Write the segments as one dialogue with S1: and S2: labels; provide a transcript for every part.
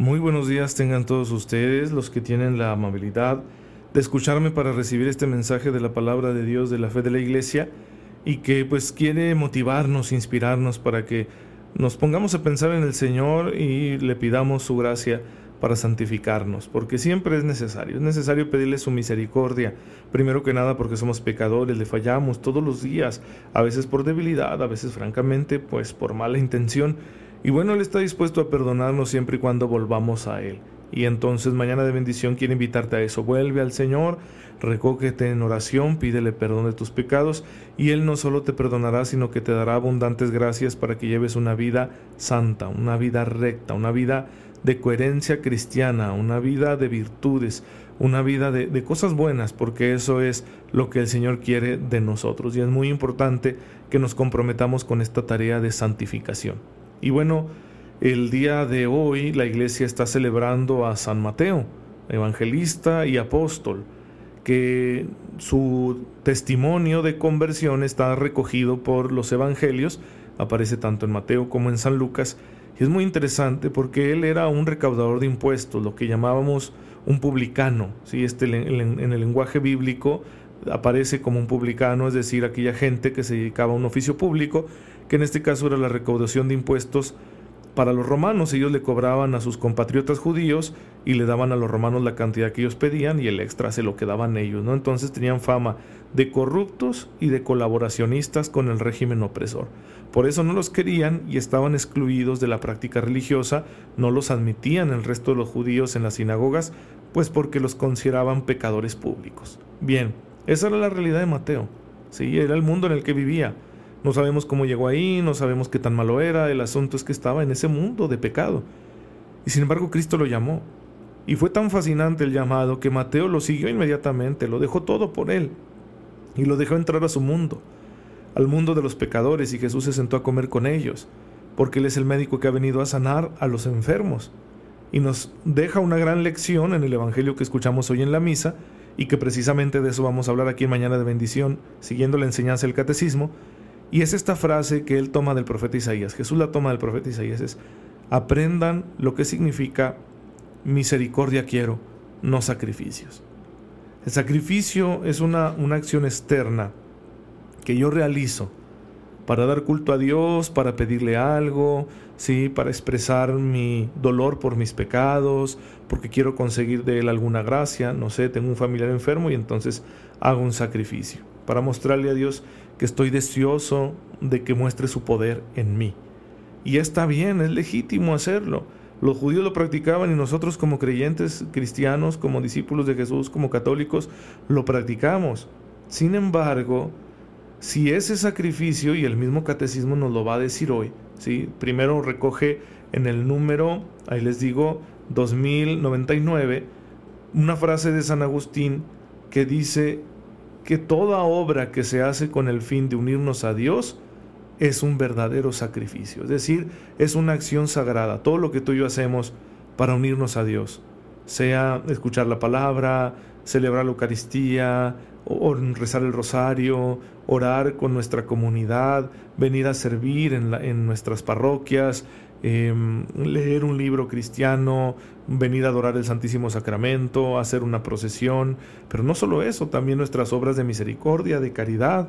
S1: Muy buenos días tengan todos ustedes, los que tienen la amabilidad de escucharme para recibir este mensaje de la palabra de Dios, de la fe de la iglesia, y que pues quiere motivarnos, inspirarnos para que nos pongamos a pensar en el Señor y le pidamos su gracia para santificarnos, porque siempre es necesario, es necesario pedirle su misericordia, primero que nada porque somos pecadores, le fallamos todos los días, a veces por debilidad, a veces francamente pues por mala intención, y bueno, Él está dispuesto a perdonarnos siempre y cuando volvamos a Él. Y entonces mañana de bendición quiere invitarte a eso. Vuelve al Señor, recógete en oración, pídele perdón de tus pecados y Él no solo te perdonará, sino que te dará abundantes gracias para que lleves una vida santa, una vida recta, una vida de coherencia cristiana, una vida de virtudes, una vida de, de cosas buenas, porque eso es lo que el Señor quiere de nosotros. Y es muy importante que nos comprometamos con esta tarea de santificación. Y bueno, el día de hoy la iglesia está celebrando a San Mateo, evangelista y apóstol, que su testimonio de conversión está recogido por los evangelios, aparece tanto en Mateo como en San Lucas, y es muy interesante porque él era un recaudador de impuestos, lo que llamábamos un publicano, ¿sí? este, en el lenguaje bíblico aparece como un publicano, es decir, aquella gente que se dedicaba a un oficio público, que en este caso era la recaudación de impuestos para los romanos. Ellos le cobraban a sus compatriotas judíos y le daban a los romanos la cantidad que ellos pedían y el extra se lo quedaban ellos, ¿no? Entonces tenían fama de corruptos y de colaboracionistas con el régimen opresor. Por eso no los querían y estaban excluidos de la práctica religiosa, no los admitían el resto de los judíos en las sinagogas, pues porque los consideraban pecadores públicos. Bien, esa era la realidad de Mateo. Sí, era el mundo en el que vivía. No sabemos cómo llegó ahí, no sabemos qué tan malo era, el asunto es que estaba en ese mundo de pecado. Y sin embargo Cristo lo llamó. Y fue tan fascinante el llamado que Mateo lo siguió inmediatamente, lo dejó todo por él. Y lo dejó entrar a su mundo, al mundo de los pecadores, y Jesús se sentó a comer con ellos, porque Él es el médico que ha venido a sanar a los enfermos. Y nos deja una gran lección en el Evangelio que escuchamos hoy en la misa, y que precisamente de eso vamos a hablar aquí Mañana de Bendición, siguiendo la enseñanza del Catecismo, y es esta frase que él toma del profeta Isaías, Jesús la toma del profeta Isaías, es, aprendan lo que significa misericordia quiero, no sacrificios. El sacrificio es una, una acción externa que yo realizo para dar culto a Dios, para pedirle algo, sí, para expresar mi dolor por mis pecados, porque quiero conseguir de él alguna gracia, no sé, tengo un familiar enfermo y entonces hago un sacrificio para mostrarle a Dios que estoy deseoso de que muestre su poder en mí. Y está bien, es legítimo hacerlo. Los judíos lo practicaban y nosotros como creyentes cristianos, como discípulos de Jesús, como católicos, lo practicamos. Sin embargo, si ese sacrificio, y el mismo catecismo nos lo va a decir hoy, ¿sí? primero recoge en el número, ahí les digo, 2099, una frase de San Agustín que dice que toda obra que se hace con el fin de unirnos a Dios es un verdadero sacrificio, es decir, es una acción sagrada, todo lo que tú y yo hacemos para unirnos a Dios, sea escuchar la palabra, celebrar la Eucaristía, o rezar el rosario, orar con nuestra comunidad, venir a servir en, en nuestras parroquias, Em, leer un libro cristiano, venir a adorar el Santísimo Sacramento, hacer una procesión, pero no solo eso, también nuestras obras de misericordia, de caridad,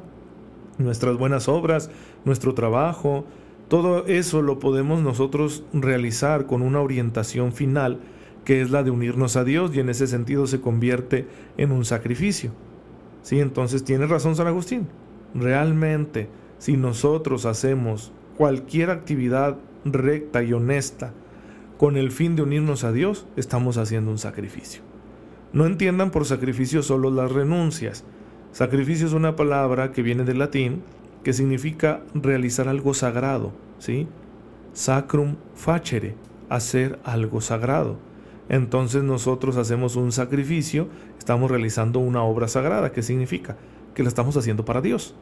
S1: nuestras buenas obras, nuestro trabajo, todo eso lo podemos nosotros realizar con una orientación final que es la de unirnos a Dios y en ese sentido se convierte en un sacrificio. Sí, entonces tiene razón San Agustín. Realmente, si nosotros hacemos cualquier actividad recta y honesta con el fin de unirnos a Dios, estamos haciendo un sacrificio. No entiendan por sacrificio solo las renuncias. Sacrificio es una palabra que viene del latín que significa realizar algo sagrado, ¿sí? Sacrum facere, hacer algo sagrado. Entonces nosotros hacemos un sacrificio, estamos realizando una obra sagrada, ¿qué significa? Que la estamos haciendo para Dios,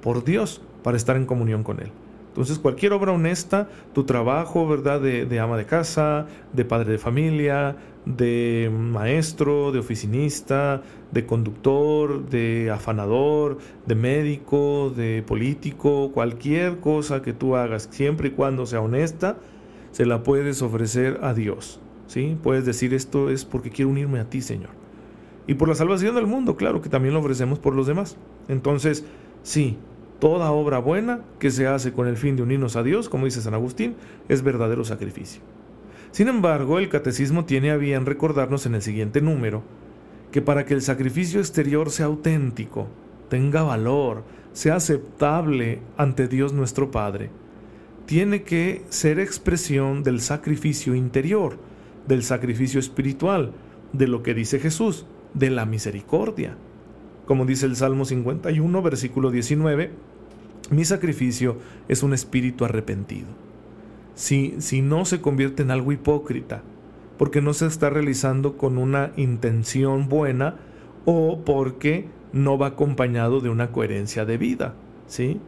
S1: por Dios, para estar en comunión con Él. Entonces cualquier obra honesta, tu trabajo, ¿verdad? De, ama de casa, de padre de familia, de maestro, de oficinista, de conductor, de afanador, de médico, de político, cualquier cosa que tú hagas, siempre y cuando sea honesta, se la puedes ofrecer a Dios. ¿Sí? Puedes decir esto es porque quiero unirme a ti, Señor. Y por la salvación del mundo, claro que también lo ofrecemos por los demás. Entonces, sí, Toda obra buena que se hace con el fin de unirnos a Dios, como dice San Agustín, es verdadero sacrificio. Sin embargo, el catecismo tiene a bien recordarnos en el siguiente número que para que el sacrificio exterior sea auténtico, tenga valor, sea aceptable ante Dios nuestro Padre, tiene que ser expresión del sacrificio interior, del sacrificio espiritual, de lo que dice Jesús, de la misericordia. Como dice el Salmo 51, versículo 19, mi sacrificio es un espíritu arrepentido. Si, si no se convierte en algo hipócrita, porque no se está realizando con una intención buena o porque no va acompañado de una coherencia de vida, ¿sí?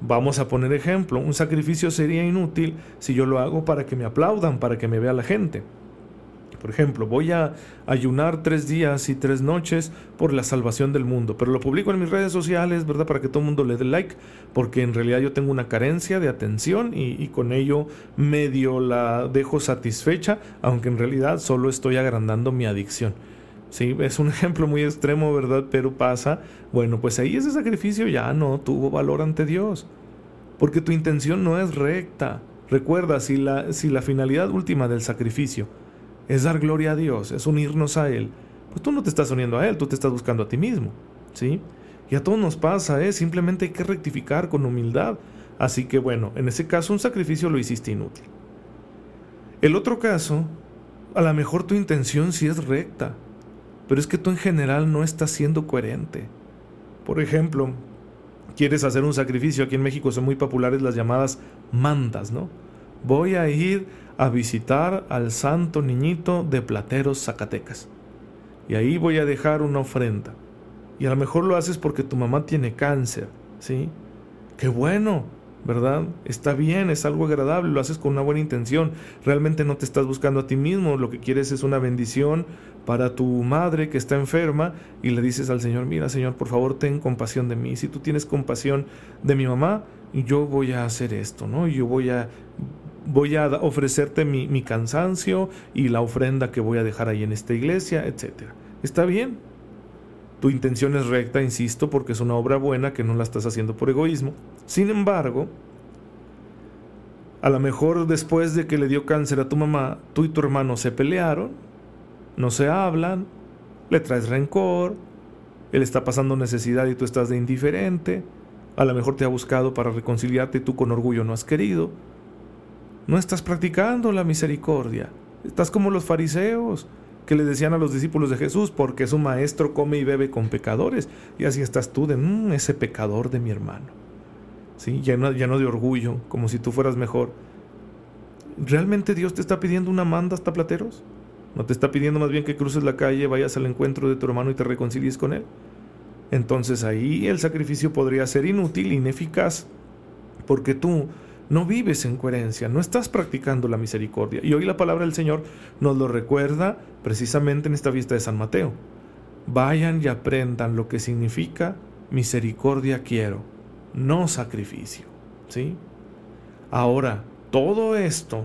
S1: Vamos a poner ejemplo, un sacrificio sería inútil si yo lo hago para que me aplaudan, para que me vea la gente. Por ejemplo, voy a ayunar tres días y tres noches por la salvación del mundo, pero lo publico en mis redes sociales, ¿verdad? Para que todo el mundo le dé like, porque en realidad yo tengo una carencia de atención y, con ello medio la dejo satisfecha, aunque en realidad solo estoy agrandando mi adicción. Sí, es un ejemplo muy extremo, ¿verdad? Pero pasa, bueno, pues ahí ese sacrificio ya no tuvo valor ante Dios, porque tu intención no es recta. Recuerda, si la, si la finalidad última del sacrificio es dar gloria a Dios, es unirnos a Él, pues tú no te estás uniendo a Él, tú te estás buscando a ti mismo, ¿sí? Y a todos nos pasa, ¿eh? Simplemente hay que rectificar con humildad. Así que bueno, en ese caso un sacrificio lo hiciste inútil. El otro caso, a lo mejor tu intención sí es recta, pero es que tú en general no estás siendo coherente. Por ejemplo, quieres hacer un sacrificio, aquí en México son muy populares las llamadas mandas, ¿no? Voy a ir a visitar al santo niñito de Plateros, Zacatecas. Y ahí voy a dejar una ofrenda. Y a lo mejor lo haces porque tu mamá tiene cáncer, ¿sí? Qué bueno, ¿verdad? Está bien, es algo agradable, lo haces con una buena intención. Realmente no te estás buscando a ti mismo, lo que quieres es una bendición para tu madre que está enferma y le dices al Señor, mira Señor, por favor ten compasión de mí. Si tú tienes compasión de mi mamá, yo voy a hacer esto, ¿no? Yo voy a voy a ofrecerte mi, cansancio y la ofrenda que voy a dejar ahí en esta iglesia, etc. Está bien. Tu intención es recta, insisto, porque es una obra buena que no la estás haciendo por egoísmo. Sin embargo, a lo mejor después de que le dio cáncer a tu mamá, tú y tu hermano se pelearon, no se hablan, le traes rencor, él está pasando necesidad y tú estás de indiferente, a lo mejor te ha buscado para reconciliarte y tú con orgullo no has querido. No estás practicando la misericordia. Estás como los fariseos que le decían a los discípulos de Jesús, porque su maestro come y bebe con pecadores. Y así estás tú de mm, ese pecador de mi hermano. ¿Sí? Lleno, lleno de orgullo, como si tú fueras mejor. ¿Realmente Dios te está pidiendo una manda hasta plateros? ¿No te está pidiendo más bien que cruces la calle, vayas al encuentro de tu hermano y te reconcilies con él? Entonces ahí el sacrificio podría ser inútil, ineficaz, porque tú no vives en coherencia, no estás practicando la misericordia. Y hoy la palabra del Señor nos lo recuerda precisamente en esta fiesta de San Mateo. Vayan y aprendan lo que significa misericordia quiero, no sacrificio. ¿Sí? Ahora, todo esto,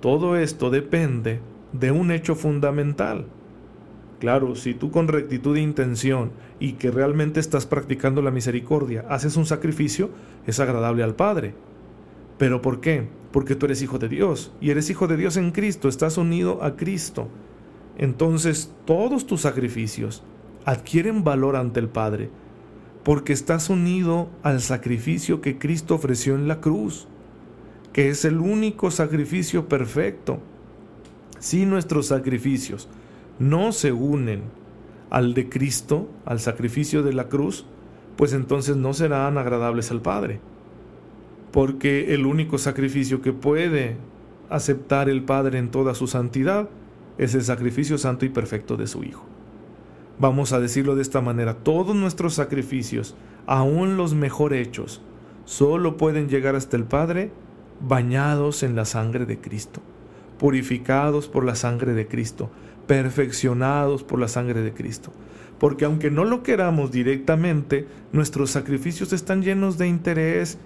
S1: todo esto depende de un hecho fundamental. Claro, si tú con rectitud de intención y que realmente estás practicando la misericordia haces un sacrificio, es agradable al Padre. ¿Pero por qué? Porque tú eres hijo de Dios y eres hijo de Dios en Cristo, estás unido a Cristo. Entonces todos tus sacrificios adquieren valor ante el Padre porque estás unido al sacrificio que Cristo ofreció en la cruz, que es el único sacrificio perfecto. Si nuestros sacrificios no se unen al de Cristo, al sacrificio de la cruz, pues entonces no serán agradables al Padre. Porque el único sacrificio que puede aceptar el Padre en toda su santidad es el sacrificio santo y perfecto de su Hijo. Vamos a decirlo de esta manera, todos nuestros sacrificios, aun los mejor hechos, solo pueden llegar hasta el Padre bañados en la sangre de Cristo, purificados por la sangre de Cristo, perfeccionados por la sangre de Cristo. Porque aunque no lo queramos directamente, nuestros sacrificios están llenos de interés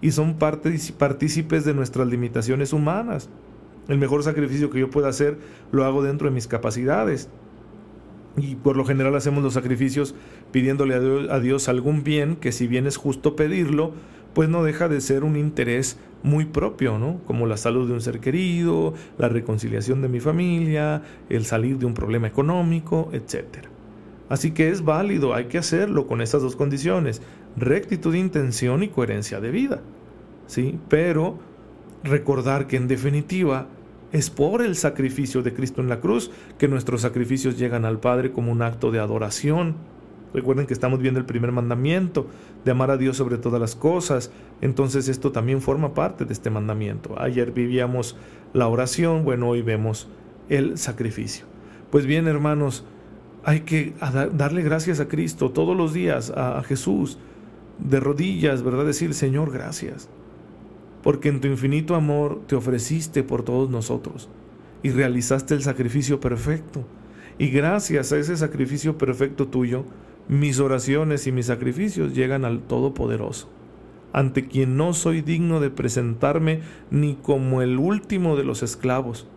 S1: y son partícipes de nuestras limitaciones humanas. El mejor sacrificio que yo pueda hacer lo hago dentro de mis capacidades. Y por lo general hacemos los sacrificios pidiéndole a Dios, algún bien que si bien es justo pedirlo, pues no deja de ser un interés muy propio, ¿no? Como la salud de un ser querido, la reconciliación de mi familia, el salir de un problema económico, etc. Así que es válido, hay que hacerlo con estas dos condiciones, rectitud de intención y coherencia de vida. ¿Sí? Pero recordar que en definitiva es por el sacrificio de Cristo en la cruz que nuestros sacrificios llegan al Padre como un acto de adoración. Recuerden que estamos viendo el primer mandamiento, de amar a Dios sobre todas las cosas. Entonces esto también forma parte de este mandamiento. Ayer vivíamos la oración, bueno, hoy vemos el sacrificio. Pues bien, hermanos, hay que darle gracias a Cristo todos los días, a Jesús, de rodillas, ¿verdad? Decir, Señor, gracias porque en tu infinito amor te ofreciste por todos nosotros y realizaste el sacrificio perfecto. Y gracias a ese sacrificio perfecto tuyo, mis oraciones y mis sacrificios llegan al Todopoderoso, ante quien no soy digno de presentarme ni como el último de los esclavos,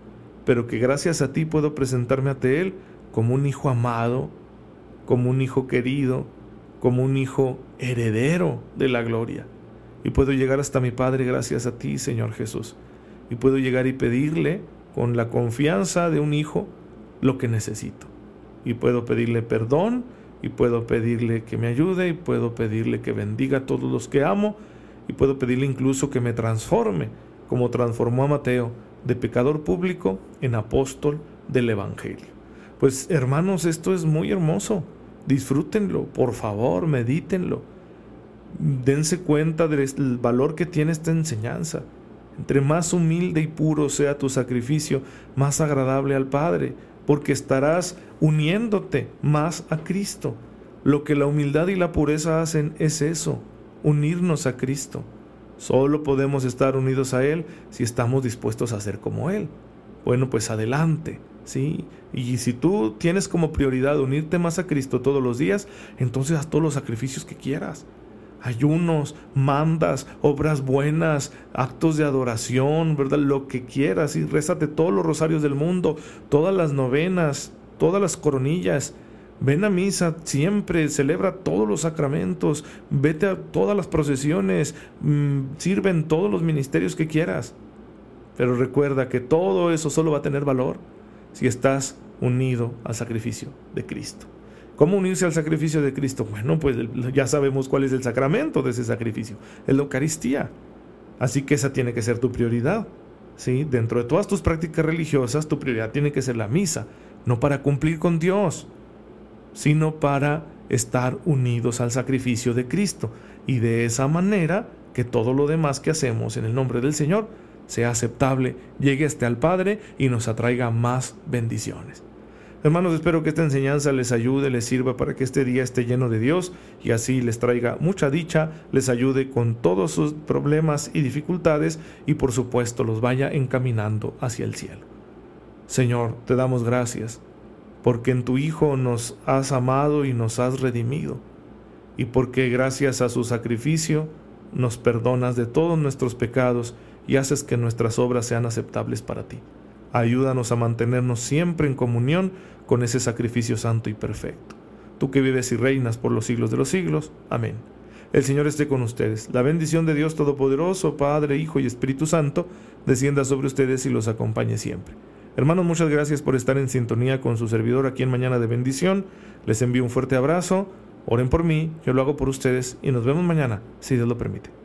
S1: pero que gracias a ti puedo presentarme ante Él como un hijo amado, como un hijo querido, como un hijo heredero de la gloria y puedo llegar hasta mi Padre gracias a ti, Señor Jesús. Y puedo llegar y pedirle con la confianza de un hijo lo que necesito. Y puedo pedirle perdón, y puedo pedirle que me ayude, y puedo pedirle que bendiga a todos los que amo, y puedo pedirle incluso que me transforme, como transformó a Mateo, de pecador público en apóstol del Evangelio. Pues hermanos, esto es muy hermoso. Disfrútenlo, por favor, medítenlo dense cuenta del valor que tiene esta enseñanza. Entre más humilde y puro sea tu sacrificio, más agradable al Padre, porque estarás uniéndote más a Cristo. Lo que la humildad y la pureza hacen es eso, unirnos a Cristo. Solo podemos estar unidos a Él si estamos dispuestos a ser como Él. Bueno, pues adelante, ¿sí? Y si tú tienes como prioridad unirte más a Cristo todos los días, entonces haz todos los sacrificios que quieras ayunos, mandas, obras buenas, actos de adoración, ¿verdad? Lo que quieras y rézate todos los rosarios del mundo, todas las novenas, todas las coronillas. Ven a misa siempre, celebra todos los sacramentos, vete a todas las procesiones, mm, sirve en todos los ministerios que quieras. Pero recuerda que todo eso solo va a tener valor si estás unido al sacrificio de Cristo. ¿Cómo unirse al sacrificio de Cristo? Bueno, pues ya sabemos cuál es el sacramento de ese sacrificio, es la Eucaristía. Así que esa tiene que ser tu prioridad. ¿sí? Dentro de todas tus prácticas religiosas, tu prioridad tiene que ser la misa, no para cumplir con Dios, sino para estar unidos al sacrificio de Cristo. Y de esa manera que todo lo demás que hacemos en el nombre del Señor sea aceptable, llegue hasta al Padre y nos atraiga más bendiciones. Hermanos, espero que esta enseñanza les ayude, les sirva para que este día esté lleno de Dios y así les traiga mucha dicha, les ayude con todos sus problemas y dificultades y por supuesto los vaya encaminando hacia el cielo. Señor, te damos gracias porque en tu Hijo nos has amado y nos has redimido y porque gracias a su sacrificio nos perdonas de todos nuestros pecados y haces que nuestras obras sean aceptables para ti. Ayúdanos a mantenernos siempre en comunión con ese sacrificio santo y perfecto. Tú que vives y reinas por los siglos de los siglos. Amén. El Señor esté con ustedes. La bendición de Dios Todopoderoso, Padre, Hijo y Espíritu Santo, descienda sobre ustedes y los acompañe siempre. Hermanos, muchas gracias por estar en sintonía con su servidor aquí en Mañana de Bendición. Les envío un fuerte abrazo. Oren por mí, yo lo hago por ustedes y nos vemos mañana, si Dios lo permite.